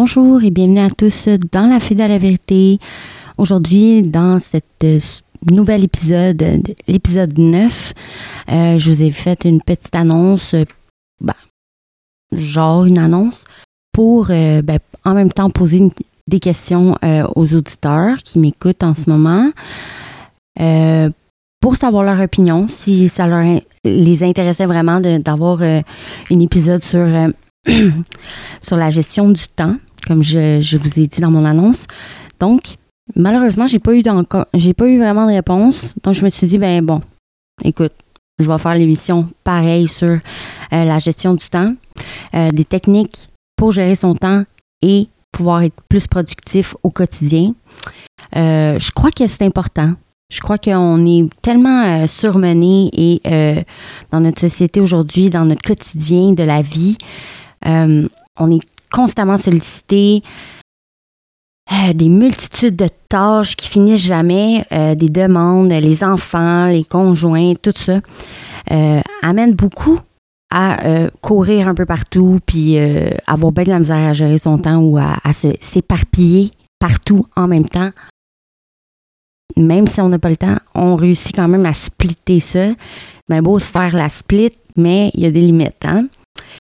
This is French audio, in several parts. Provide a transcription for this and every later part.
Bonjour et bienvenue à tous dans la Fille de la vérité. Aujourd'hui, dans cet euh, nouvel épisode, l'épisode 9, euh, je vous ai fait une petite annonce, euh, ben, genre une annonce, pour ben, en même temps poser des questions aux auditeurs qui m'écoutent en ce moment. pour savoir leur opinion, si ça les intéressait vraiment d'avoir un épisode sur la gestion du temps, comme je, vous ai dit dans mon annonce. Donc, malheureusement, j'ai pas eu j'ai pas eu vraiment de réponse. Donc, je me suis dit, ben bon, écoute, je vais faire l'émission pareil sur euh, la gestion du temps, euh, des techniques pour gérer son temps et pouvoir être plus productif au quotidien. Euh, je crois que c'est important. Je crois qu'on est tellement surmené et dans notre société aujourd'hui, dans notre quotidien de la vie, on est constamment sollicité. Euh, des multitudes de tâches qui finissent jamais, euh, des demandes, les enfants, les conjoints, tout ça, amène beaucoup à courir un peu partout, puis avoir bien de la misère à gérer son temps ou à, s'éparpiller partout en même temps. Même si on n'a pas le temps, on réussit quand même à splitter ça. Ben beau faire la split, mais il y a des limites. Hein?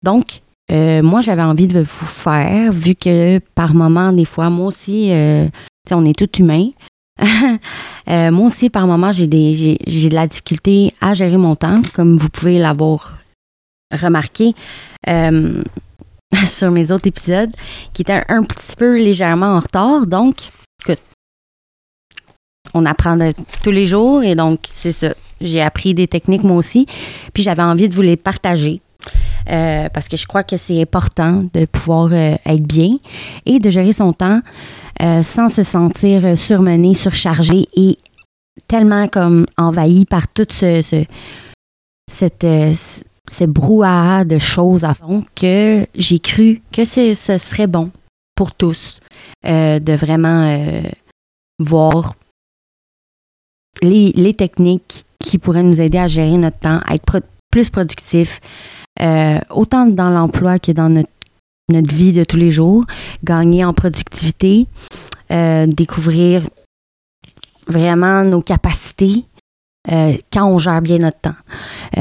Donc, euh, moi, j'avais envie de vous faire, vu que par moment, des fois, moi aussi, euh, on est tout humain. Euh, moi aussi, par moment, j'ai de la difficulté à gérer mon temps, comme vous pouvez l'avoir remarqué sur mes autres épisodes, qui étaient un petit peu légèrement en retard. Donc, écoute, on apprend tous les jours et donc, c'est ça. J'ai appris des techniques moi aussi, puis j'avais envie de vous les partager. Euh, parce que je crois que c'est important de pouvoir euh, être bien et de gérer son temps euh, sans se sentir surmené, surchargé et tellement comme envahi par tout ce, ce, cette, ce brouhaha de choses à fond que j'ai cru que ce serait bon pour tous de vraiment voir les, les, techniques qui pourraient nous aider à gérer notre temps, à être plus productif, euh, autant dans l'emploi que dans notre, vie de tous les jours, gagner en productivité, euh, découvrir vraiment nos capacités euh, quand on gère bien notre temps.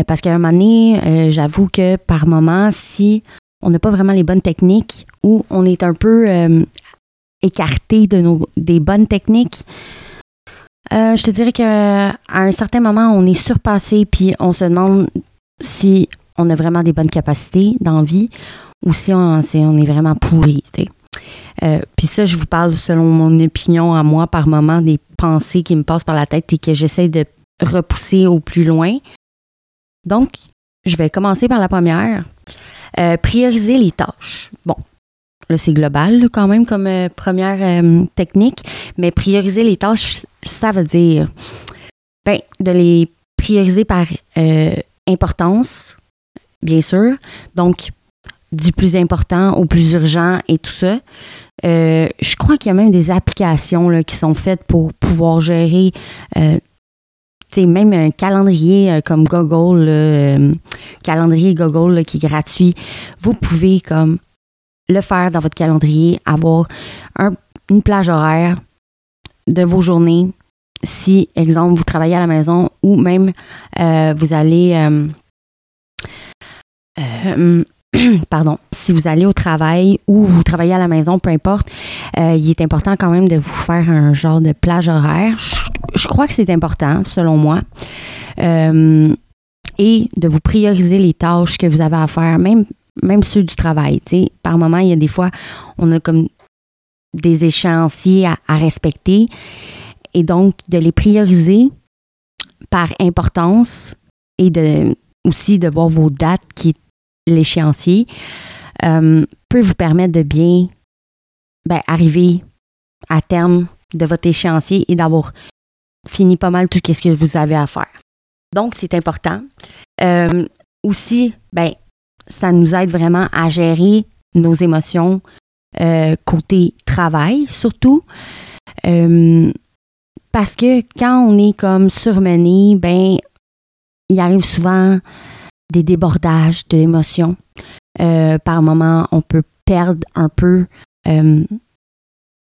parce qu'à un moment donné, j'avoue que par moment, si on n'a pas vraiment les bonnes techniques ou on est un peu écarté de nos, des bonnes techniques, je te dirais qu'à un certain moment, on est surpassé puis on se demande si on a vraiment des bonnes capacités dans vie ou si on, est vraiment pourri. Euh, puis ça, je vous parle selon mon opinion à moi par moment des pensées qui me passent par la tête et que j'essaie de repousser au plus loin. Donc, je vais commencer par la première. Euh, prioriser les tâches. Bon, là, c'est global quand même comme euh, première technique, mais prioriser les tâches, ça veut dire ben, de les prioriser par importance, bien sûr. Donc, du plus important au plus urgent et tout ça. Euh, je crois qu'il y a même des applications là, qui sont faites pour pouvoir gérer, euh, même un calendrier euh, comme Google, euh, calendrier Google qui est gratuit. Vous pouvez comme le faire dans votre calendrier, avoir une plage horaire de vos journées. Si, exemple, vous travaillez à la maison ou même vous allez euh, pardon, si vous allez au travail ou vous travaillez à la maison, peu importe, euh, il est important quand même de vous faire un genre de plage horaire. Je, crois que c'est important, selon moi. Euh, et de vous prioriser les tâches que vous avez à faire, même même ceux du travail. Tu sais, par moment, il y a des fois, on a comme des échéanciers à, respecter et donc de les prioriser par importance et de aussi de voir vos dates qui l'échéancier euh, peut vous permettre de bien ben, arriver à terme de votre échéancier et d'avoir fini pas mal tout ce que vous avez à faire. Donc, c'est important. Euh, aussi, ben, ça nous aide vraiment à gérer nos émotions euh, côté travail, surtout. parce que quand on est comme surmené, ben, il arrive souvent des débordages d'émotions. Euh, par moment, on peut perdre un peu euh,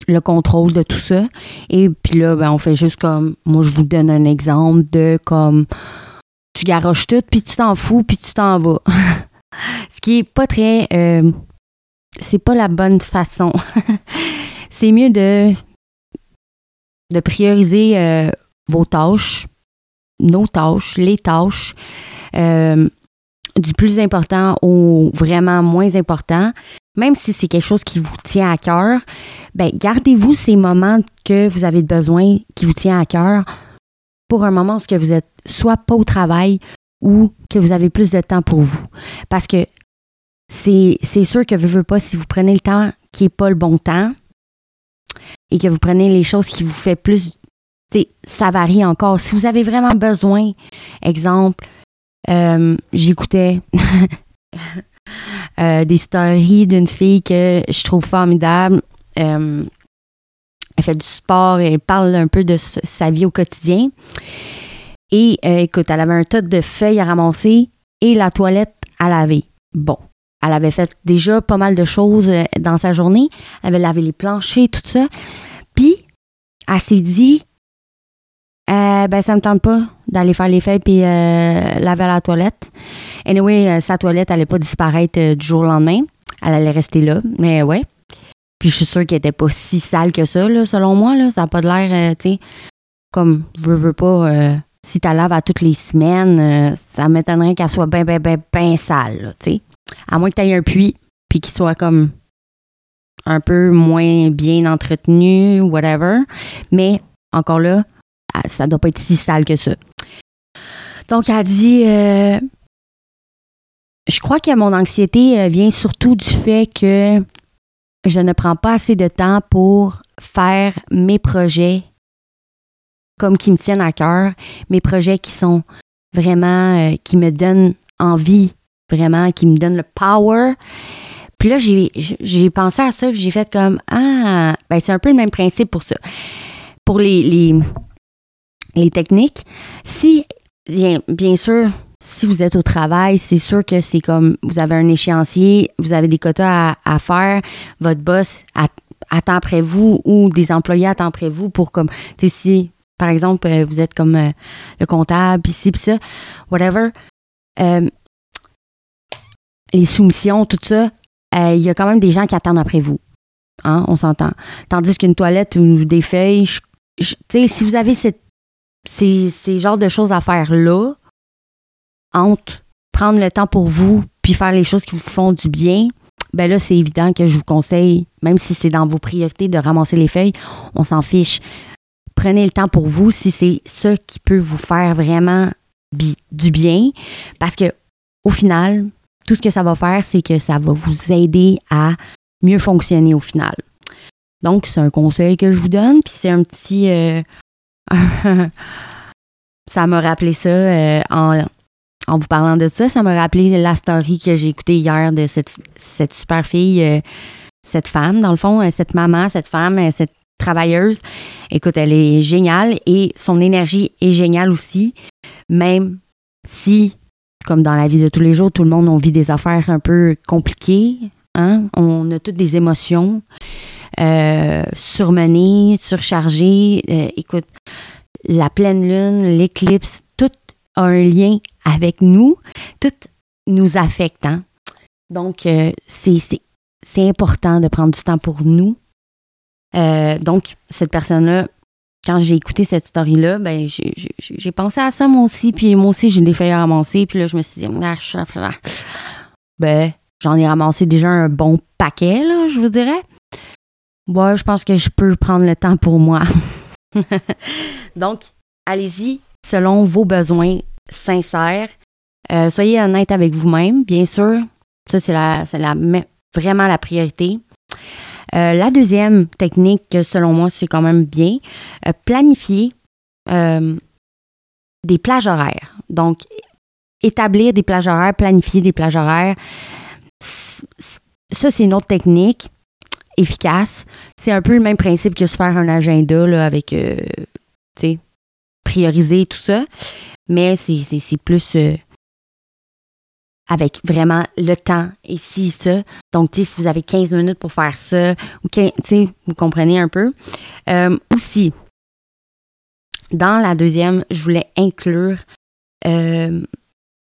le contrôle de tout ça. Et puis là, ben, on fait juste comme, moi, je vous donne un exemple de comme, tu garoches tout, puis tu t'en fous, puis tu t'en vas. Ce qui est pas très, euh, c'est pas la bonne façon. c'est mieux de, de prioriser vos tâches, nos tâches, les tâches du plus important au vraiment moins important, même si c'est quelque chose qui vous tient à cœur, ben gardez-vous ces moments que vous avez besoin, qui vous tient à cœur, pour un moment où vous êtes soit pas au travail ou que vous avez plus de temps pour vous. Parce que c'est, sûr que vous ne voulez pas, si vous prenez le temps qui n'est pas le bon temps et que vous prenez les choses qui vous fait plus, ça varie encore. Si vous avez vraiment besoin, exemple, euh, j'écoutais euh, des stories d'une fille que je trouve formidable. Euh, elle fait du sport et parle un peu de sa vie au quotidien. Et écoute, elle avait un tas de feuilles à ramasser et la toilette à laver. Bon, elle avait fait déjà pas mal de choses dans sa journée. Elle avait lavé les planchers, tout ça. Puis, elle s'est dit, euh, ben, ça me tente pas d'aller faire les feuilles puis euh, laver la toilette. Anyway, euh, sa toilette allait pas disparaître du jour au lendemain. Elle allait rester là. Mais ouais. Puis je suis sûre qu'elle était pas si sale que ça, là, selon moi. Là. Ça n'a pas de l'air, tu sais, comme, je veux pas, si tu laves à toutes les semaines, ça m'étonnerait qu'elle soit bien, bien, bien, bien sale, tu sais. À moins que tu aies un puits, puis qu'il soit comme un peu moins bien entretenu, whatever. Mais encore là, ça doit pas être si sale que ça. Donc, elle dit euh, Je crois que mon anxiété euh, vient surtout du fait que je ne prends pas assez de temps pour faire mes projets comme qui me tiennent à cœur, mes projets qui sont vraiment, euh, qui me donnent envie, vraiment, qui me donnent le power. Puis là, j'ai pensé à ça, j'ai fait comme, ah, ben c'est un peu le même principe pour ça. Pour les, les techniques. Si, bien, sûr, si vous êtes au travail, c'est sûr que c'est comme vous avez un échéancier, vous avez des quotas à, faire, votre boss attend après vous ou des employés attendent après vous pour comme, tu sais, si, par exemple, euh, vous êtes comme euh, le comptable, puis ci, puis ça, whatever, euh, les soumissions, tout ça, il y a quand même des gens qui attendent après vous. Hein, on s'entend. Tandis qu'une toilette ou des feuilles, tu sais, si vous avez cette c'est ces genres de choses à faire là, entre prendre le temps pour vous puis faire les choses qui vous font du bien, ben là, c'est évident que je vous conseille, même si c'est dans vos priorités de ramasser les feuilles, on s'en fiche. Prenez le temps pour vous si c'est ça qui peut vous faire vraiment du bien. Parce que au final, tout ce que ça va faire, c'est que ça va vous aider à mieux fonctionner au final. Donc, c'est un conseil que je vous donne, puis c'est un petit, euh, ça m'a rappelé ça euh, en, vous parlant de ça. Ça m'a rappelé la story que j'ai écoutée hier de cette, cette super fille, euh, cette femme, dans le fond, euh, cette maman, cette femme, cette travailleuse. Écoute, elle est géniale et son énergie est géniale aussi, même si, comme dans la vie de tous les jours, tout le monde, on vit des affaires un peu compliquées. Hein? On a toutes des émotions euh, surmené, surchargé. Euh, écoute, la pleine lune, l'éclipse, tout a un lien avec nous, tout nous affecte. Hein. Donc, euh, c'est important de prendre du temps pour nous. donc, cette personne-là, quand j'ai écouté cette story-là, ben, j'ai pensé à ça moi aussi, puis moi aussi, j'ai des feuilles à ramasser, puis là, je me suis dit, ah, ben, j'en ai ramassé déjà un bon paquet, là, je vous dirais. Moi, je pense que je peux prendre le temps pour moi. Donc, allez-y selon vos besoins sincères. Euh, soyez honnête avec vous-même, bien sûr. Ça, c'est la, la, vraiment la priorité. Euh, la deuxième technique, selon moi, c'est quand même bien, euh, planifier des plages horaires. Donc, établir des plages horaires, planifier des plages horaires. Ça, c'est une autre technique efficace. C'est un peu le même principe que se faire un agenda là, avec, tu sais, prioriser tout ça. Mais c'est plus avec vraiment le temps et si ça. Donc, si vous avez 15 minutes pour faire ça, ou vous comprenez un peu. Euh, aussi, dans la deuxième, je voulais inclure euh,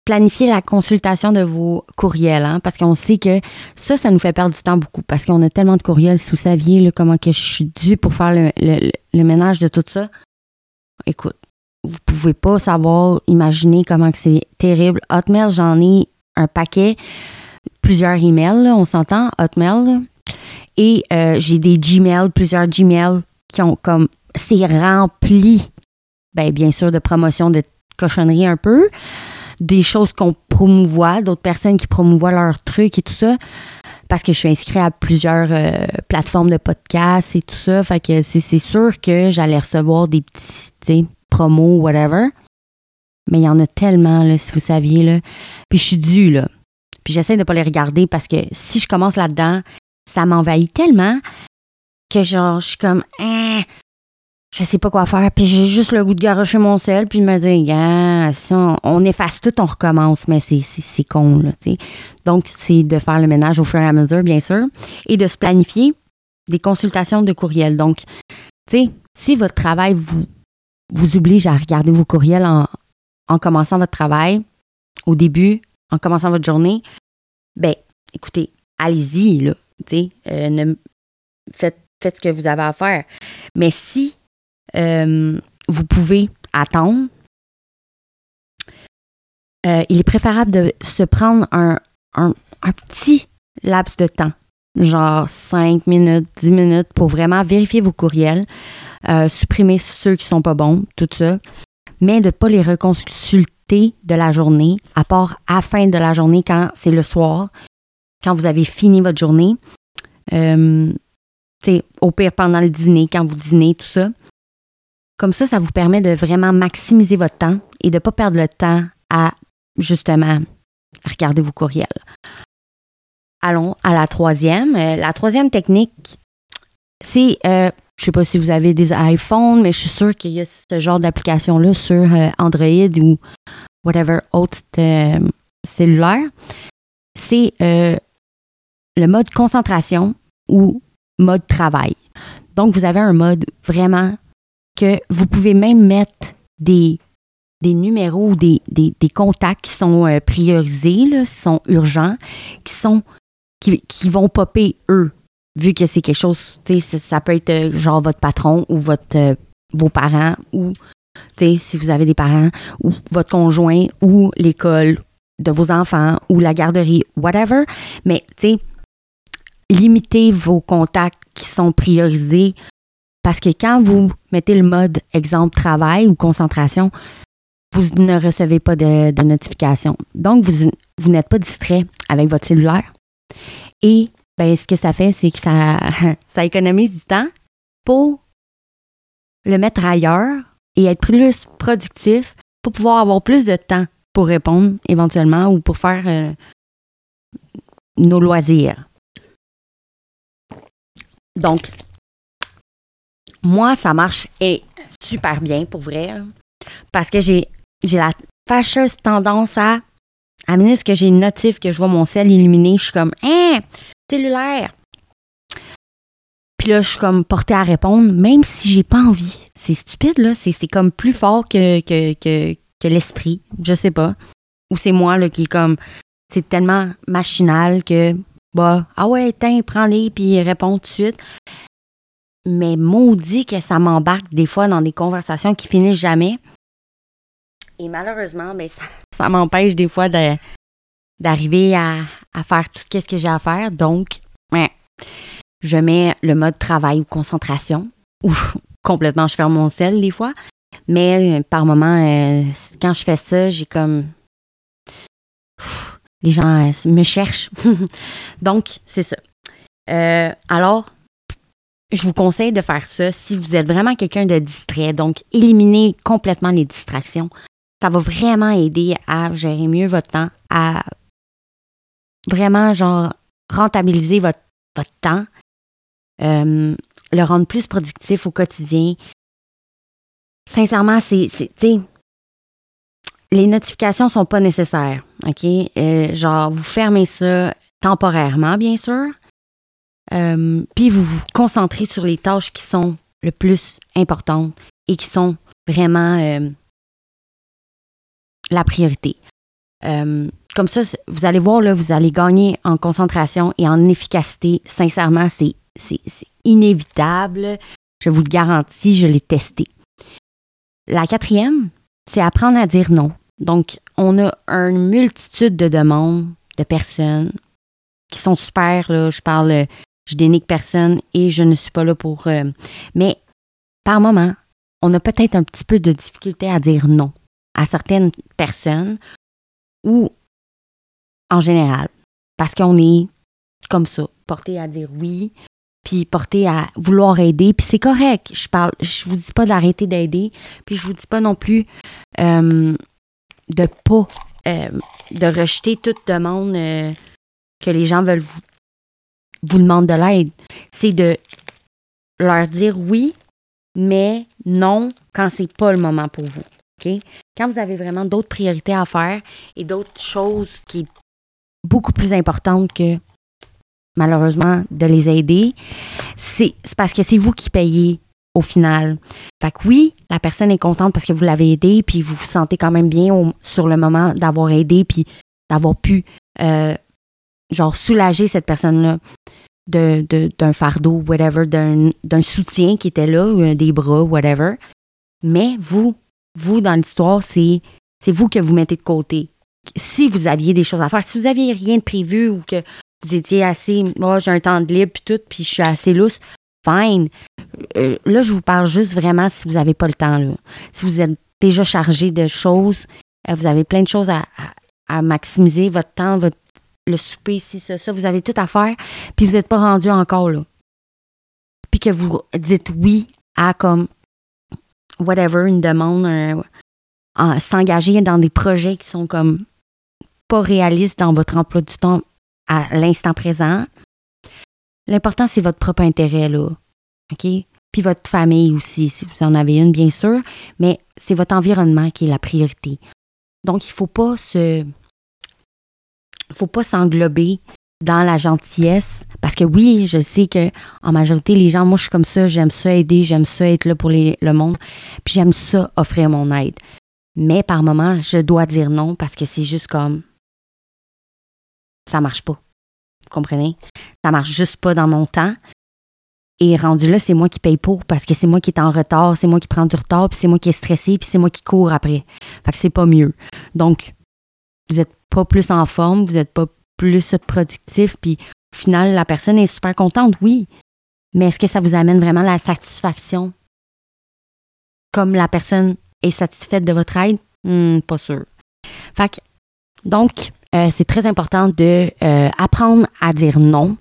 planifier la consultation de vos courriels, hein, parce qu'on sait que ça, ça nous fait perdre du temps beaucoup, parce qu'on a tellement de courriels. Si vous saviez comment que je suis due pour faire le, ménage de tout ça, écoute, vous pouvez pas savoir, imaginer comment que c'est terrible. Hotmail, j'en ai un paquet, plusieurs emails, on s'entend, Hotmail. Et euh, j'ai des Gmail, plusieurs Gmail qui ont comme. C'est rempli, ben, bien sûr, de promotion de cochonneries un peu, des choses qu'on promouvoit, d'autres personnes qui promouvoient leurs trucs et tout ça. Parce que je suis inscrite à plusieurs euh, plateformes de podcasts et tout ça. Fait que c'est sûr que j'allais recevoir des petits promos, whatever. Mais il y en a tellement, là, si vous saviez. Là. Puis je suis due, là. Puis j'essaie de ne pas les regarder parce que si je commence là-dedans, ça m'envahit tellement que genre, je suis comme, hein, je sais pas quoi faire. Puis j'ai juste le goût de garocher mon sel, puis me dire, yeah, on, efface tout, on recommence. Mais c'est con, là, tu sais. Donc, c'est de faire le ménage au fur et à mesure, bien sûr, et de se planifier des consultations de courriel. Donc, tu sais, si votre travail vous, vous oblige à regarder vos courriels en, en commençant votre travail, au début, en commençant votre journée, ben, écoutez, allez-y, là. Euh, faites, faites ce que vous avez à faire. Mais si euh, vous pouvez attendre, euh, il est préférable de se prendre un, un, petit laps de temps, genre 5 minutes, 10 minutes, pour vraiment vérifier vos courriels, supprimer ceux qui ne sont pas bons, tout ça, mais de ne pas les reconsulter de la journée, à part à la fin de la journée, quand c'est le soir, quand vous avez fini votre journée. Euh, au pire pendant le dîner, quand vous dînez, tout ça. Comme ça, ça vous permet de vraiment maximiser votre temps et de ne pas perdre le temps à justement regarder vos courriels. Allons à la troisième. Euh, la troisième technique, c'est euh, je sais pas si vous avez des iPhones, mais je suis sûre qu'il y a ce genre d'application-là sur euh, Android ou whatever autre cellulaire. C'est le mode concentration ou mode travail. Donc, vous avez un mode vraiment que vous pouvez même mettre des, des numéros ou des, des, contacts qui sont priorisés, qui sont urgents, qui sont qui, qui vont popper eux vu que c'est quelque chose, sais, ça peut être euh, genre votre patron ou votre, euh, vos parents ou, si vous avez des parents ou votre conjoint ou l'école de vos enfants ou la garderie, whatever. Mais, limitez vos contacts qui sont priorisés parce que quand vous mettez le mode exemple travail ou concentration, vous ne recevez pas de, notification. Donc, vous, vous n'êtes pas distrait avec votre cellulaire. Et ben, ce que ça fait, c'est que ça, ça économise du temps pour le mettre ailleurs et être plus productif pour pouvoir avoir plus de temps pour répondre éventuellement ou pour faire euh, nos loisirs. Donc, moi, ça marche et super bien pour vrai parce que j'ai, la fâcheuse tendance à, à minute que j'ai une notif que je vois mon ciel illuminé, je suis comme, hein, cellulaire. Puis là, je suis comme portée à répondre, même si j'ai pas envie. C'est stupide, là. C'est, comme plus fort que, que, que, l'esprit. Je sais pas. Ou c'est moi, là, qui est comme. C'est tellement machinal que. Bah, ah ouais, tiens, prends-les, puis réponds tout de suite. Mais maudit que ça m'embarque des fois dans des conversations qui finissent jamais. Et malheureusement, ben, ça, ça m'empêche des fois de, d'arriver à, faire tout ce que j'ai à faire. Donc, je mets le mode travail ou concentration, ou complètement, je ferme mon sel des fois. Mais euh, par moment, euh, quand je fais ça, j'ai comme. Les gens euh, me cherchent. Donc, c'est ça. alors, je vous conseille de faire ça si vous êtes vraiment quelqu'un de distrait. Donc, éliminez complètement les distractions. Ça va vraiment aider à gérer mieux votre temps, à vraiment, genre, rentabiliser votre, votre temps, le rendre plus productif au quotidien. Sincèrement, c'est, les notifications sont pas nécessaires, OK? Euh, genre, vous fermez ça temporairement, bien sûr. Euh, puis vous vous concentrez sur les tâches qui sont le plus importantes et qui sont vraiment euh, la priorité. comme ça, vous allez voir, là, vous allez gagner en concentration et en efficacité. Sincèrement, c'est inévitable. Je vous le garantis, je l'ai testé. La quatrième, c'est apprendre à dire non. Donc, on a une multitude de demandes de personnes qui sont super. Là, je parle, je dénigre personne et je ne suis pas là pour. Euh, mais par moment, on a peut-être un petit peu de difficulté à dire non à certaines personnes ou en général, parce qu'on est comme ça, porté à dire oui, puis porté à vouloir aider. Puis c'est correct. Je parle, je vous dis pas d'arrêter d'aider. Puis je vous dis pas non plus euh, de pas euh, de rejeter toute demande euh, que les gens veulent vous, vous demander de l'aide. C'est de leur dire oui, mais non quand c'est pas le moment pour vous. OK? Quand vous avez vraiment d'autres priorités à faire et d'autres choses qui sont beaucoup plus importantes que malheureusement, de les aider, c'est parce que c'est vous qui payez au final. Fait que oui, la personne est contente parce que vous l'avez aidé, puis vous vous sentez quand même bien sur le moment d'avoir aidé, puis d'avoir pu, euh, genre, soulager cette personne-là d'un de, fardeau, whatever, d'un soutien qui était là, ou des bras, whatever. Mais vous, vous, dans l'histoire, c'est vous que vous mettez de côté. Si vous aviez des choses à faire, si vous aviez rien de prévu ou que vous étiez assez, moi j'ai un temps de libre puis tout, puis je suis assez lousse, fine. Euh, là, je vous parle juste vraiment si vous n'avez pas le temps. Si vous êtes déjà chargé de choses, euh, vous avez plein de choses à, maximiser, votre temps, votre, le souper, si ça, ça, vous avez tout à faire, puis vous n'êtes pas rendu encore là. Puis que vous dites oui à comme whatever, une demande, s'engager dans des projets qui sont comme pas réalistes dans votre emploi du temps à l'instant présent. L'important, c'est votre propre intérêt, là. OK? Puis votre famille aussi, si vous en avez une, bien sûr. Mais c'est votre environnement qui est la priorité. Donc, il ne faut pas se. Faut pas s'englober dans la gentillesse. Parce que oui, je sais que en majorité, les gens, moi, je suis comme ça, j'aime ça aider, j'aime ça être là pour le monde. Puis j'aime ça offrir mon aide. Mais par moment, je dois dire non parce que c'est juste comme ça marche pas. Vous comprenez? Ça marche juste pas dans mon temps. Et rendu là, c'est moi qui paye pour parce que c'est moi qui est en retard, c'est moi qui prends du retard, puis c'est moi qui est stressé, puis c'est moi qui cours après. Fait que c'est pas mieux. Donc, vous n'êtes pas plus en forme, vous n'êtes pas plus productif, puis au final, la personne est super contente, oui. Mais est-ce que ça vous amène vraiment la satisfaction? Comme la personne est satisfaite de votre aide? Hmm, pas sûr. Fait que, donc, euh, c'est très important de euh, apprendre à dire non.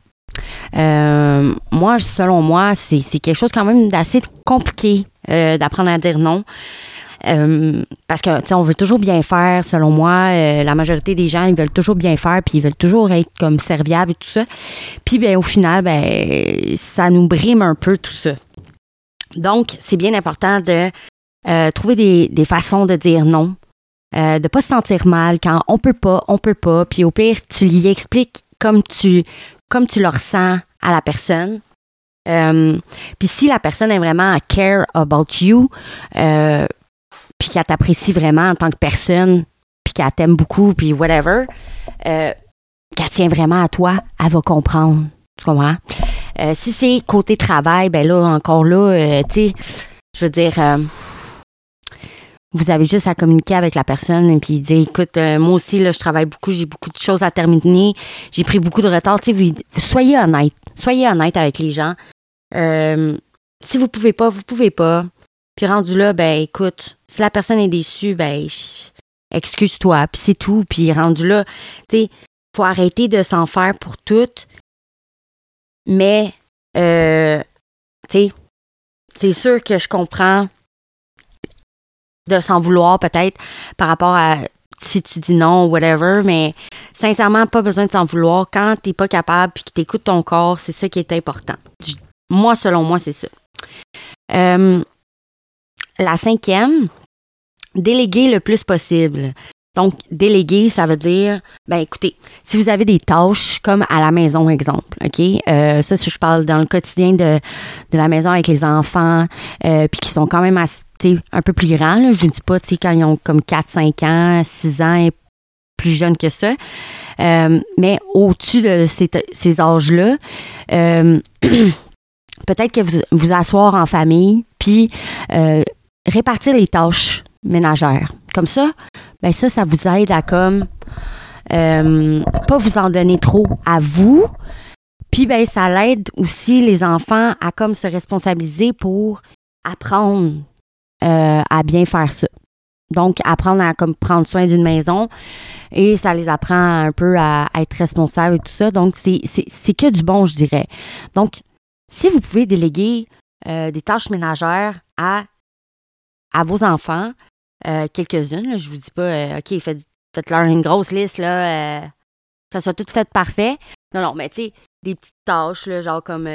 Euh, moi, selon moi, c'est quelque chose quand même d'assez compliqué d'apprendre à dire non. Parce que, tu sais, on veut toujours bien faire, selon moi. la majorité des gens, ils veulent toujours bien faire, puis ils veulent toujours être comme serviables et tout ça. Puis, ben, au final, ben, ça nous brime un peu tout ça. Donc, c'est bien important de trouver des, des, façons de dire non euh, de pas se sentir mal quand on peut pas, on peut pas. Puis au pire, tu lui expliques comme tu, comme tu le ressens à la personne. Euh, puis si la personne est vraiment à care about you, euh, puis qu'elle t'apprécie vraiment en tant que personne, puis qu'elle t'aime beaucoup, puis whatever, qu'elle tient vraiment à toi, elle va comprendre. Tu comprends? si c'est côté travail, ben là, encore là, tu sais, je veux dire, vous avez juste à communiquer avec la personne et puis dire écoute, euh, moi aussi, là, je travaille beaucoup, j'ai beaucoup de choses à terminer, j'ai pris beaucoup de retard. Tu sais, soyez honnête. Soyez honnête avec les gens. Euh, si vous pouvez pas, vous pouvez pas. Puis rendu là, ben écoute, si la personne est déçue, ben excuse-toi, puis c'est tout. Puis rendu là, tu sais, faut arrêter de s'en faire pour toutes. Mais, euh, tu sais, c'est sûr que je comprends de s'en vouloir peut-être par rapport à si tu dis non, whatever, mais sincèrement, pas besoin de s'en vouloir. Quand t'es pas capable puis que t'écoutes ton corps, c'est ça qui est important. Moi, selon moi, c'est ça. Euh, la cinquième, déléguer le plus possible. Donc, déléguer, ça veut dire, ben écoutez, si vous avez des tâches comme à la maison, exemple, OK? Euh, ça, si je parle dans le quotidien de, de la maison avec les enfants, euh, puis qui sont quand même un peu plus grands, là, je ne dis pas, tu quand ils ont comme 4, 5 ans, 6 ans et plus jeunes que ça. Euh, mais au-dessus de ces, ces âges-là, peut-être que vous vous asseoir en famille, puis répartir les tâches ménagères. Comme ça, ben ça, ça vous aide à comme euh, pas vous en donner trop à vous. Puis ben ça l'aide aussi les enfants à comme se responsabiliser pour apprendre euh, à bien faire ça. Donc apprendre à comme prendre soin d'une maison et ça les apprend un peu à, être responsables et tout ça. Donc c'est que du bon, je dirais. Donc si vous pouvez déléguer euh, des tâches ménagères à à vos enfants, euh, quelques-unes. Je vous dis pas, euh, OK, faites, leur une grosse liste, là, euh, ça soit tout fait parfait. Non, non, mais tu sais, des petites tâches, là, genre comme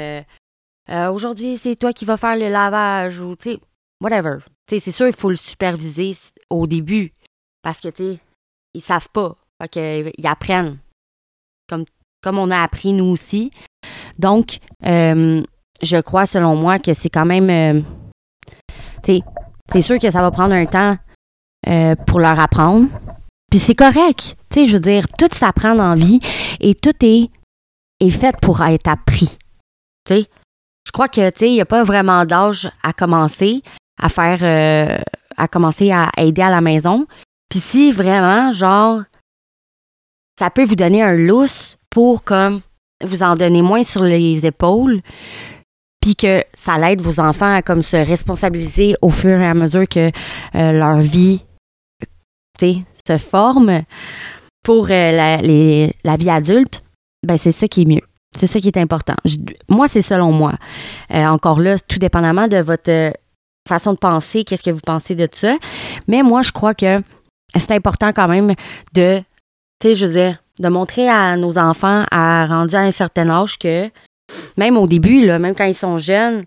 aujourd'hui, c'est toi qui vas faire le lavage ou, tu sais, whatever. Tu sais, c'est sûr, il faut le superviser au début parce que, tu sais, ils savent pas. Fait qu'ils apprennent. Comme, comme on a appris nous aussi. Donc, je crois, selon moi, que c'est quand même. tu sais, c'est sûr que ça va prendre un temps euh, pour leur apprendre. Puis c'est correct. Tu sais, je veux dire, tout s'apprend la vie et tout est, est fait pour être appris. Tu sais, je crois que, tu sais, il n'y a pas vraiment d'âge à commencer à faire, euh, à commencer à aider à la maison. Puis si vraiment, genre, ça peut vous donner un lousse pour comme vous en donner moins sur les épaules, puis que ça l'aide vos enfants à comme se responsabiliser au fur et à mesure que euh, leur vie se forme pour euh, la, la, vie adulte, ben c'est ça qui est mieux. C'est ça qui est important. moi, c'est selon moi. Euh, encore là, tout dépendamment de votre euh, façon de penser, qu'est-ce que vous pensez de ça. Mais moi, je crois que c'est important quand même de, tu sais, je veux dire, de montrer à nos enfants à rendu à un certain âge que même au début, là, même quand ils sont jeunes,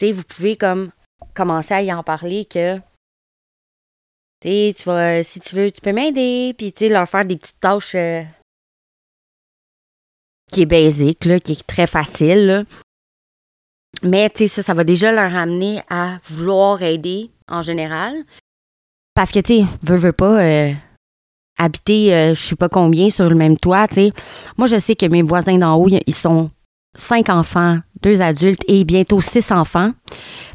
vous pouvez comme commencer à y en parler que tu vas, si tu veux, tu peux m'aider, puis leur faire des petites tâches euh, qui est basique, là, qui est très facile. Là. Mais ça, ça va déjà leur amener à vouloir aider en général. Parce que, tu sais, veux, veux pas euh, habiter, euh, je sais pas combien, sur le même toit, tu sais. Moi, je sais que mes voisins d'en haut, ils sont cinq enfants, deux adultes et bientôt six enfants.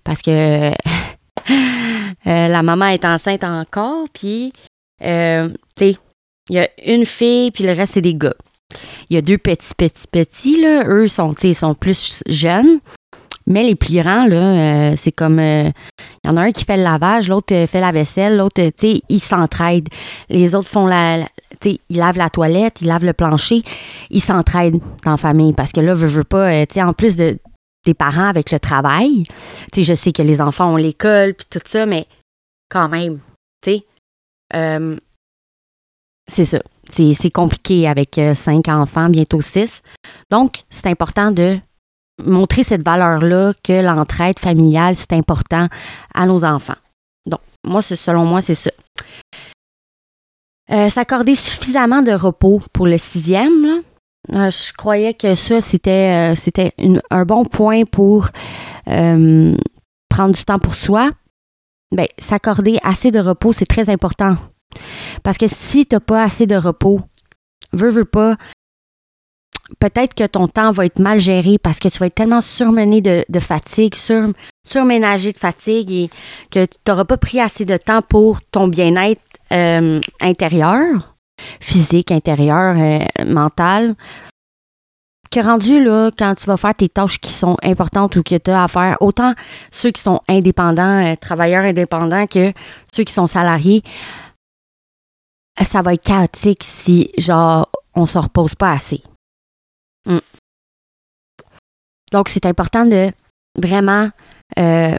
Parce que Euh, la maman est enceinte encore, puis, euh, tu sais, il y a une fille, puis le reste, c'est des gars. Il y a deux petits, petits, petits, là. Eux, sont, ils sont plus jeunes. Mais les plus grands, euh, c'est comme. Il y en a un qui fait le lavage, l'autre fait la vaisselle, l'autre, tu sais, ils s'entraident. Les autres font la. Ils lavent la toilette, ils lavent le plancher. Ils s'entraident la famille parce que là, veut, veux pas, sais, en plus de, des parents avec le travail. Je sais que les enfants ont l'école puis tout ça, mais quand même, sais, euh, c'est ça. C'est compliqué avec euh, cinq enfants, bientôt six. Donc, c'est important de montrer cette valeur-là que l'entraide familiale, c'est important à nos enfants. Donc, moi, selon moi, c'est ça. Euh, s'accorder suffisamment de repos pour le sixième, euh, je croyais que ça, c'était, euh, un bon point pour prendre du temps pour soi. Ben, s'accorder assez de repos, c'est très important. Parce que si tu n'as pas assez de repos, veux, veux pas, peut-être que ton temps va être mal géré parce que tu vas être tellement surmené de, fatigue, sur, surménagé de fatigue et que tu n'auras pas pris assez de temps pour ton bien-être euh, intérieur, physique, intérieur, euh, mental. Que rendu là, quand tu vas faire tes tâches qui sont importantes ou que tu as à faire, autant ceux qui sont indépendants, euh, travailleurs indépendants, que ceux qui sont salariés, ça va être chaotique si, genre, on se repose pas assez. Mm. Donc, c'est important de vraiment euh,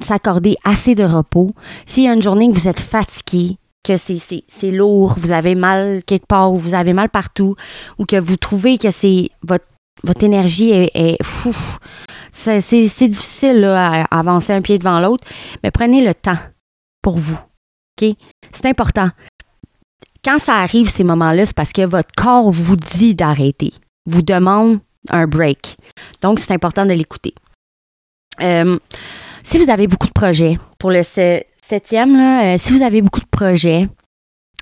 s'accorder assez de repos. S'il y a une journée que vous êtes fatigué, que c'est lourd, vous avez mal quelque part, ou vous avez mal partout, ou que vous trouvez que c'est votre, énergie est, c'est difficile à avancer un pied devant l'autre, mais prenez le temps pour vous. C'est important quand ça arrive, ces moments-là, c'est parce que votre corps vous dit d'arrêter, vous demande un break. Donc, c'est important de l'écouter. Euh, si vous avez beaucoup de projets, pour le septième, là, euh, si vous avez beaucoup de projets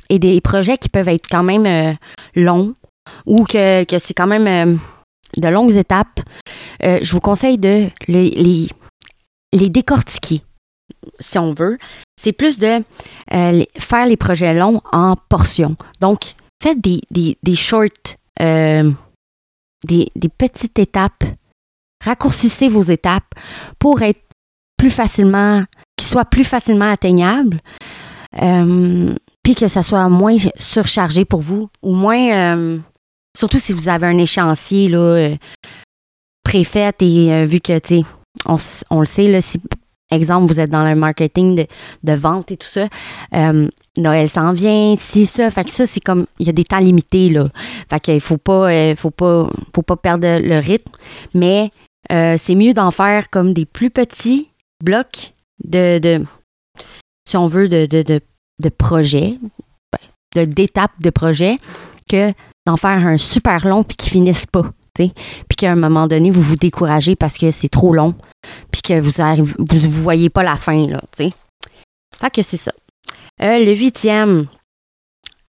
et des projets qui peuvent être quand même euh, longs ou que, c'est quand même de longues étapes, je vous conseille de les, les décortiquer si on veut, c'est plus de euh, faire les projets longs en portions. Donc, faites des, des, des short, euh, des, petites étapes. Raccourcissez vos étapes pour être plus facilement, qu'ils soient plus facilement atteignables. Euh, puis que ça soit moins surchargé pour vous, ou moins, surtout si vous avez un échéancier là, préfet et vu que, tu on, on, le sait, là, si Exemple, vous êtes dans le marketing de, vente et tout ça. Euh, Noël s'en vient, si ça. Fait que ça, c'est comme il y a des temps limités, là. Fait qu'il faut euh, faut pas, faut pas perdre le rythme. Mais euh, c'est mieux d'en faire comme des plus petits blocs de, de si on veut, de, de, de, de projets, d'étapes de projets, que d'en faire un super long puis qui finissent pas puis qu'à un moment donné, vous vous découragez parce que c'est trop long, puis que vous ne vous, voyez pas la fin, là, tu Fait que c'est ça. Euh, le huitième,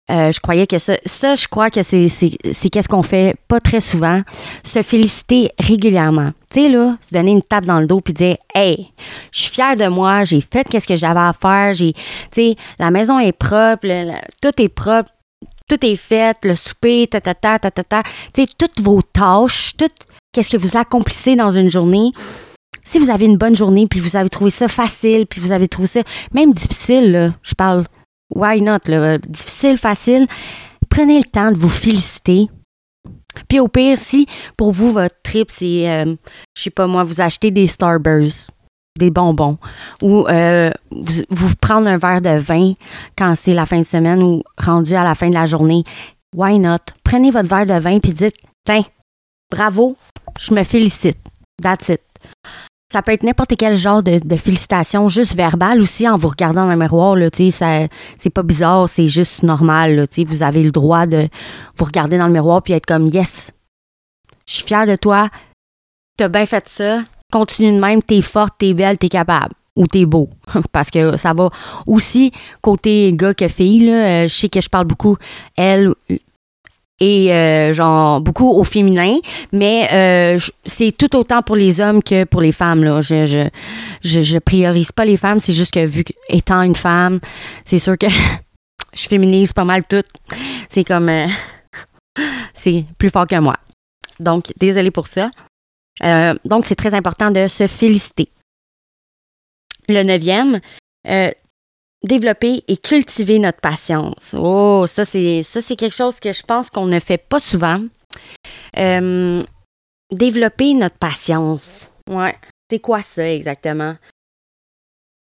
euh, je croyais que ça, ça, je crois que c'est, c'est, qu'est-ce qu'on fait pas très souvent, se féliciter régulièrement. Tu sais, là, se donner une tape dans le dos puis dire, hey, je suis fière de moi, j'ai fait qu'est-ce que j'avais à faire, j'ai, tu sais, la maison est propre, tout est propre, tout est fait, le souper, ta ta ta ta ta ta. Tu sais, toutes vos tâches, tout qu'est-ce que vous accomplissez dans une journée. Si vous avez une bonne journée, puis vous avez trouvé ça facile, puis vous avez trouvé ça même difficile, je parle why not, difficile, facile, prenez le temps de vous féliciter. Puis au pire, si pour vous, votre trip, c'est, euh, je sais pas moi, vous achetez des Starburst, des bonbons ou euh, vous, prendre un verre de vin quand c'est la fin de semaine ou rendu à la fin de la journée. Why not? Prenez votre verre de vin puis dites Tiens, bravo, je me félicite. That's it. Ça peut être n'importe quel genre de, félicitations, juste verbal aussi, en vous regardant dans le miroir. Là, c'est pas bizarre, c'est juste normal. Là, vous avez le droit de vous regarder dans le miroir puis être comme Yes, je suis fière de toi, tu as bien fait ça, continue de même, t'es forte, t'es belle, t'es capable ou t'es beau. Parce que ça va aussi côté gars que fille. Là, euh, je sais que je parle beaucoup, elle et euh, genre beaucoup au féminin, mais euh, c'est tout autant pour les hommes que pour les femmes. Là. Je, je, je, je priorise pas les femmes, c'est juste que vu étant une femme, c'est sûr que je féminise pas mal tout. C'est comme c'est plus fort que moi. Donc, désolée pour ça. Euh, donc, c'est très important de se féliciter. Le neuvième, euh, développer et cultiver notre patience. Oh, ça, c'est, ça, c'est quelque chose que je pense qu'on ne fait pas souvent. Euh, développer notre patience. Ouais. C'est quoi ça exactement?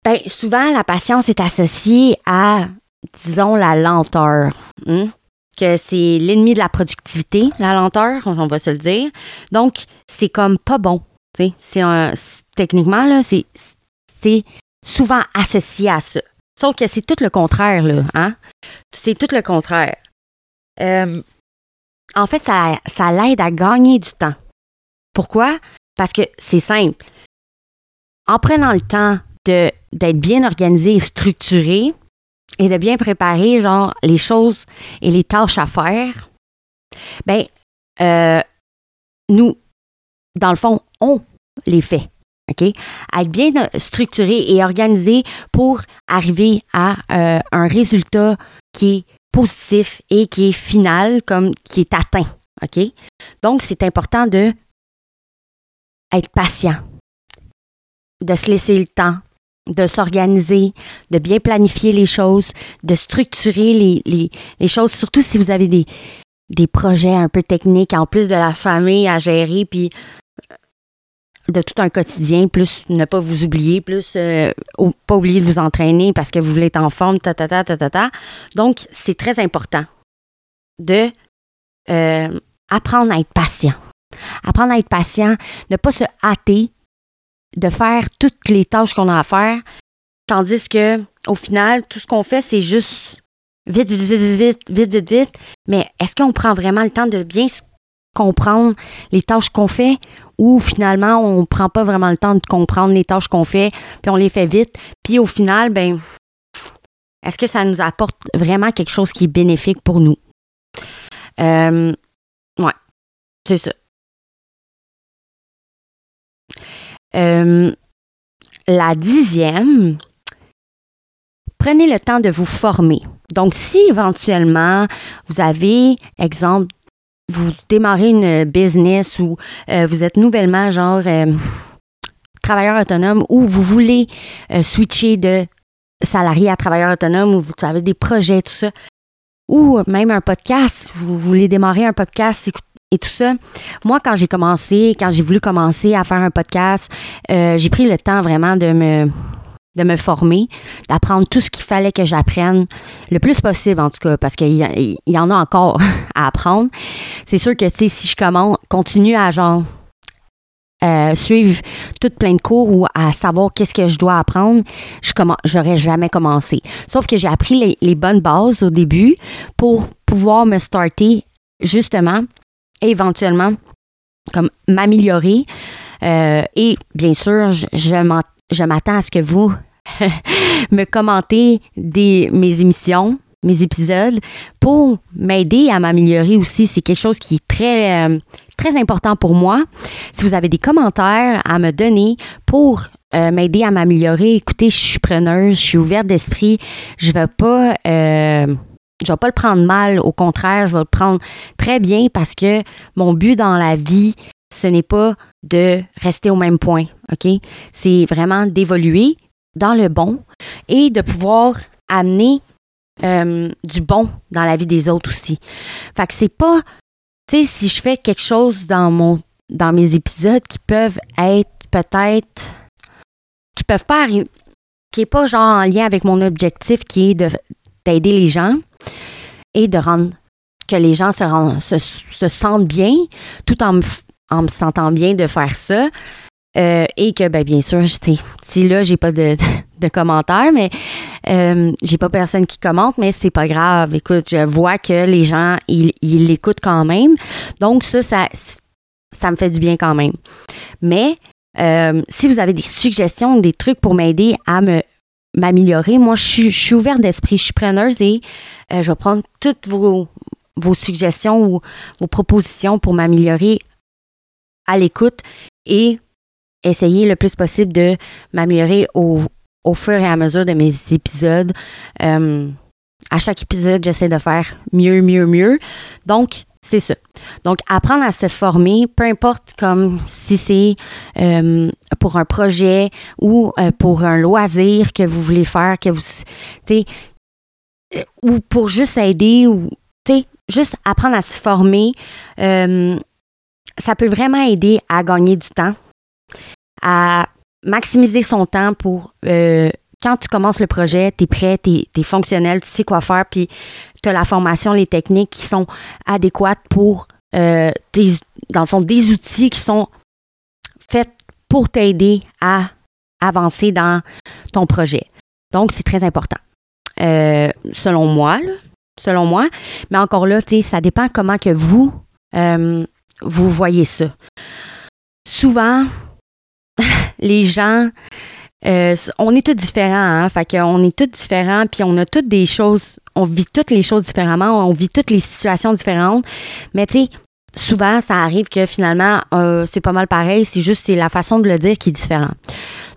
Ben, souvent, la patience est associée à, disons, la lenteur. Hein? que c'est l'ennemi de la productivité, la lenteur, on va se le dire. Donc, c'est comme pas bon. C'est techniquement, là, c'est, souvent associé à ça. Sauf que c'est tout le contraire, là. Hein? C'est tout le contraire. Euh, en fait, ça, ça l'aide à gagner du temps. Pourquoi? Parce que c'est simple. En prenant le temps d'être bien organisé et structuré, et de bien préparer, genre, les choses et les tâches à faire, ben, euh, nous, dans le fond, on les fait. OK? Être bien structuré et organisé pour arriver à euh, un résultat qui est positif et qui est final, comme qui est atteint. OK? Donc, c'est important de être patient, de se laisser le temps, de s'organiser, de bien planifier les choses, de structurer les, les, choses, surtout si vous avez des, des projets un peu techniques en plus de la famille à gérer, puis de tout un quotidien, plus ne pas vous oublier, plus euh, pas oublier de vous entraîner parce que vous voulez être en forme, ta ta ta ta ta. ta. Donc, c'est très important de euh, apprendre à être patient. Apprendre à être patient, ne pas se hâter de faire toutes les tâches qu'on a à faire, tandis que au final, tout ce qu'on fait, c'est juste vite, vite, vite, vite, vite, vite, vite. Mais est-ce qu'on prend vraiment le temps de bien comprendre les tâches qu'on fait ou finalement on prend pas vraiment le temps de comprendre les tâches qu'on fait puis on les fait vite. Puis au final ben est-ce que ça nous apporte vraiment quelque chose qui est bénéfique pour nous? Euh, ouais c'est ça. Euh, la dixième prenez le temps de vous former. Donc si éventuellement vous avez exemple vous démarrez une business ou euh, vous êtes nouvellement genre euh, travailleur autonome ou vous voulez euh, switcher de salarié à travailleur autonome ou vous avez des projets, tout ça, ou même un podcast, vous voulez démarrer un podcast et tout ça. Moi, quand j'ai commencé, quand j'ai voulu commencer à faire un podcast, j'ai pris le temps vraiment de me de me former, d'apprendre tout ce qu'il fallait que j'apprenne, le plus possible en tout cas, parce qu'il y, en a encore à apprendre. C'est sûr que si je commence, continue à genre euh, suivre tout plein de cours ou à savoir qu'est-ce que je dois apprendre, je j'aurais jamais commencé. Sauf que j'ai appris les, les, bonnes bases au début pour pouvoir me starter justement, éventuellement, comme m'améliorer. Euh, et bien sûr, je, je je m'attends à ce que vous me commentez mes émissions, mes épisodes, pour m'aider à m'améliorer aussi. C'est quelque chose qui est très, euh, important pour moi. Si vous avez des commentaires à me donner pour euh, m'aider à m'améliorer, écoutez, je suis preneuse, je suis ouverte d'esprit. Je ne vais pas... Euh, je vais pas le prendre mal, au contraire, je vais le prendre très bien parce que mon but dans la vie, ce n'est pas de rester au même point, OK? C'est vraiment d'évoluer dans le bon et de pouvoir amener euh, du bon dans la vie des autres aussi. Fait que c'est pas, tu sais, si je fais quelque chose dans mon, dans mes épisodes qui peuvent être peut-être, qui peuvent pas arriver, qui est pas genre en lien avec mon objectif qui est de d'aider les gens et de rendre que les gens se, se sentent bien tout en me en me sentant bien de faire ça. Euh, et que, ben, bien sûr, si là, j'ai pas de, de, commentaires, mais euh, j'ai pas personne qui commente, mais c'est pas grave. Écoute, je vois que les gens, ils l'écoutent quand même. Donc, ça, ça, ça me fait du bien quand même. Mais euh, si vous avez des suggestions, des trucs pour m'aider à me m'améliorer, moi, je suis, ouverte d'esprit, je suis preneuse et je vais prendre toutes vos, vos suggestions ou vos propositions pour m'améliorer à l'écoute et essayer le plus possible de m'améliorer au, fur et à mesure de mes épisodes. Euh, à chaque épisode, j'essaie de faire mieux, mieux, mieux. Donc, c'est ça. Donc, apprendre à se former, peu importe comme si c'est euh, pour un projet ou euh, pour un loisir que vous voulez faire, que vous, ou pour juste aider ou, juste apprendre à se former ça peut vraiment aider à gagner du temps, à maximiser son temps pour euh, quand tu commences le projet, tu es prêt, tu es, fonctionnel, tu sais quoi faire, puis tu as la formation, les techniques qui sont adéquates pour, euh, dans le fond, des outils qui sont faits pour t'aider à avancer dans ton projet. Donc, c'est très important. Euh, selon moi, selon moi. Mais encore là, ça dépend comment que vous, vous voyez ça. Souvent, les gens, euh, on est tous différents, hein? Fait qu'on est tous différents, puis on a toutes des choses, on vit toutes les choses différemment, on vit toutes les situations différentes. Mais tu sais, souvent, ça arrive que finalement, euh, c'est pas mal pareil. C'est juste c'est la façon de le dire qui est différente.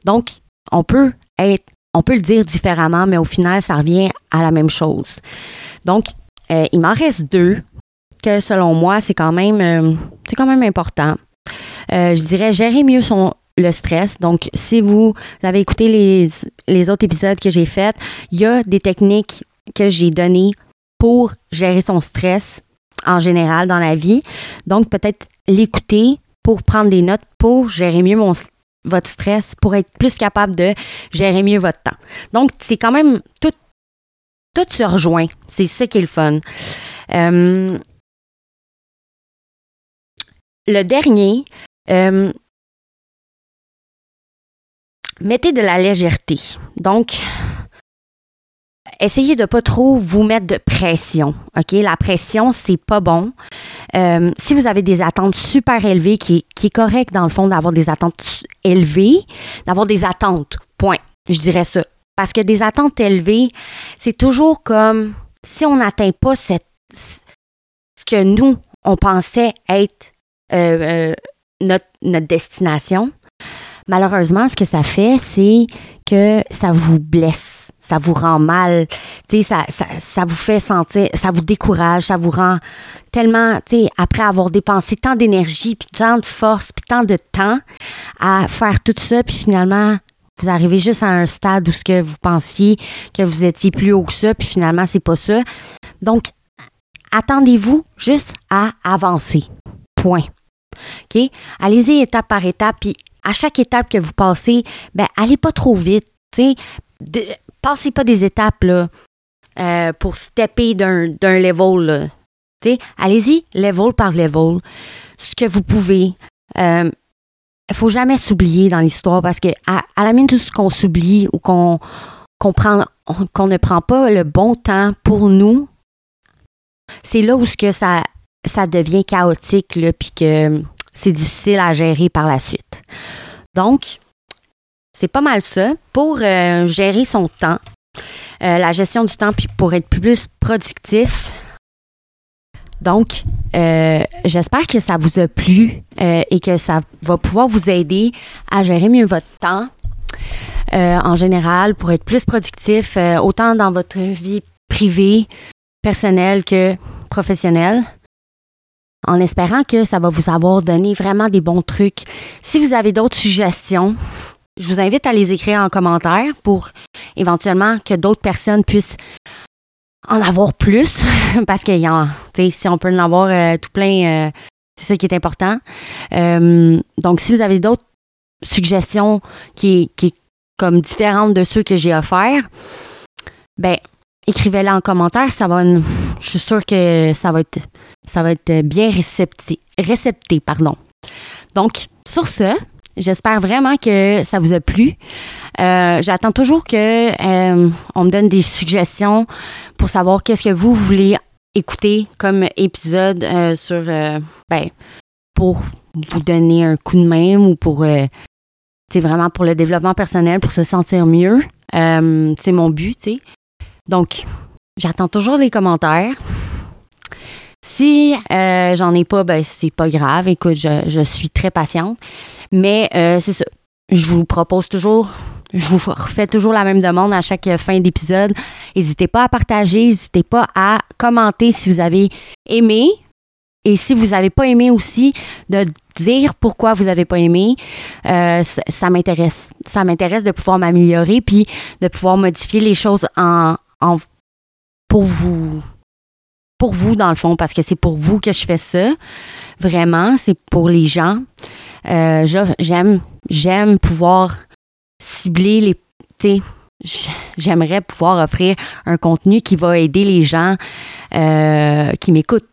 Donc, on peut être, on peut le dire différemment, mais au final, ça revient à la même chose. Donc, euh, il m'en reste deux que selon moi, c'est quand même, euh, c'est quand même important. je dirais gérer mieux son, le stress. Donc, si vous avez écouté les, les autres épisodes que j'ai faits, il y a des techniques que j'ai données pour gérer son stress en général dans la vie. Donc, peut-être l'écouter pour prendre des notes, pour gérer mieux mon, votre stress, pour être plus capable de gérer mieux votre temps. Donc, c'est quand même tout, tout se rejoint. C'est ça qui est le fun. Euh, le dernier, euh, mettez de la légèreté. Donc, essayez de pas trop vous mettre de pression. OK? La pression, c'est pas bon. Euh, si vous avez des attentes super élevées, qui, est correct dans le fond d'avoir des attentes élevées, d'avoir des attentes, point. Je dirais ça. Parce que des attentes élevées, c'est toujours comme si on n'atteint pas cette, ce que nous, on pensait être notre, notre destination, malheureusement, ce que ça fait, c'est que ça vous blesse, ça vous rend mal, ça, ça, ça vous fait sentir, ça vous décourage, ça vous rend tellement, tu après avoir dépensé tant d'énergie, puis tant de force, puis tant de temps à faire tout ça, puis finalement, vous arrivez juste à un stade où ce que vous pensiez que vous étiez plus haut que ça, puis finalement, c'est pas ça. Donc, attendez-vous juste à avancer. Point. OK? Allez-y étape par étape, puis à chaque étape que vous passez, ben, allez pas trop vite. passez pas des étapes là, euh, pour stepper d'un, level. Allez-y, level par level, ce que vous pouvez. Il euh, ne faut jamais s'oublier dans l'histoire parce que à, la minute où qu'on s'oublie ou qu'on ne prend pas le bon temps pour nous, c'est là où ce que ça, ça devient chaotique, puis que c'est difficile à gérer par la suite. Donc, c'est pas mal ça pour euh, gérer son temps, euh, la gestion du temps, puis pour être plus productif. Donc, euh, j'espère que ça vous a plu et que ça va pouvoir vous aider à gérer mieux votre temps en général pour être plus productif, autant dans votre vie privée, personnelle que professionnelle en espérant que ça va vous avoir donné vraiment des bons trucs. Si vous avez d'autres suggestions, je vous invite à les écrire en commentaire pour éventuellement que d'autres personnes puissent en avoir plus, parce que si on peut en avoir euh, tout plein, euh, c'est ça qui est important. Euh, donc, si vous avez d'autres suggestions qui, qui comme différentes de ceux que j'ai offerts, ben écrivez-les en commentaire. Ça va, je suis sûre que ça va être ça va être bien récepté, récepté pardon. Donc, sur ce, j'espère vraiment que ça vous a plu. Euh, j'attends toujours que euh, on me donne des suggestions pour savoir qu'est-ce que vous voulez écouter comme épisode euh, sur, ben, pour vous donner un coup de main ou pour, vraiment pour le développement personnel, pour se sentir mieux. c'est mon but, tu sais. Donc, j'attends toujours les commentaires. Si euh, j'en ai pas, ben c'est pas grave. Écoute, je, suis très patiente. Mais euh, c'est ça. Je vous propose toujours, je vous refais toujours la même demande à chaque fin d'épisode. N'hésitez pas à partager, n'hésitez pas à commenter si vous avez aimé. Et si vous n'avez pas aimé aussi, de dire pourquoi vous n'avez pas aimé, euh, ça, m'intéresse. Ça m'intéresse de pouvoir m'améliorer puis de pouvoir modifier les choses en, en pour vous pour vous, dans le fond, parce que c'est pour vous que je fais ça. Vraiment, c'est pour les gens. Euh, j'aime, j'aime pouvoir cibler les. J'aimerais pouvoir offrir un contenu qui va aider les gens euh, qui m'écoutent.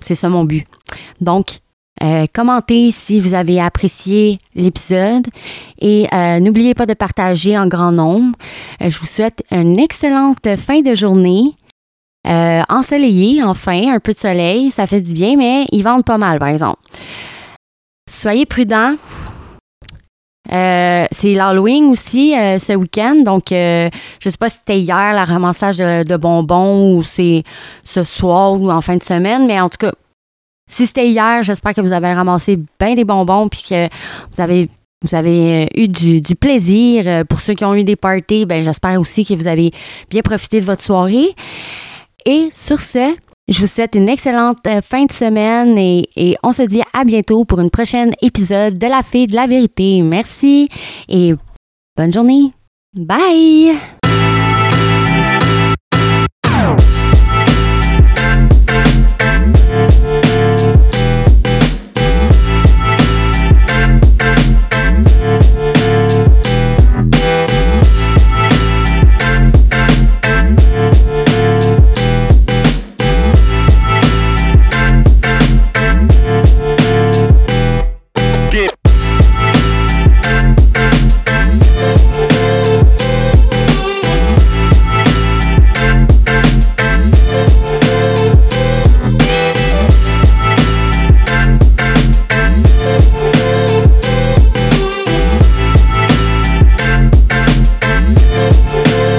C'est ça mon but. Donc, euh, commentez si vous avez apprécié l'épisode et n'oubliez pas de partager en grand nombre. je vous souhaite une excellente fin de journée euh, ensoleillé, enfin, un peu de soleil, ça fait du bien, mais ils vendent pas mal, par exemple. Soyez prudents. Euh, c'est l'Halloween aussi euh, ce week-end, donc je sais pas si c'était hier le ramassage de, bonbons ou c'est ce soir ou en fin de semaine, mais en tout cas, Si c'était hier, j'espère que vous avez ramassé bien des bonbons puis que vous avez vous avez eu du, du, plaisir. Pour ceux qui ont eu des parties, ben j'espère aussi que vous avez bien profité de votre soirée. Et sur ce, je vous souhaite une excellente euh, fin de semaine et, et, on se dit à bientôt pour une prochaine épisode de La Fée de la Vérité. Merci et bonne journée. Bye!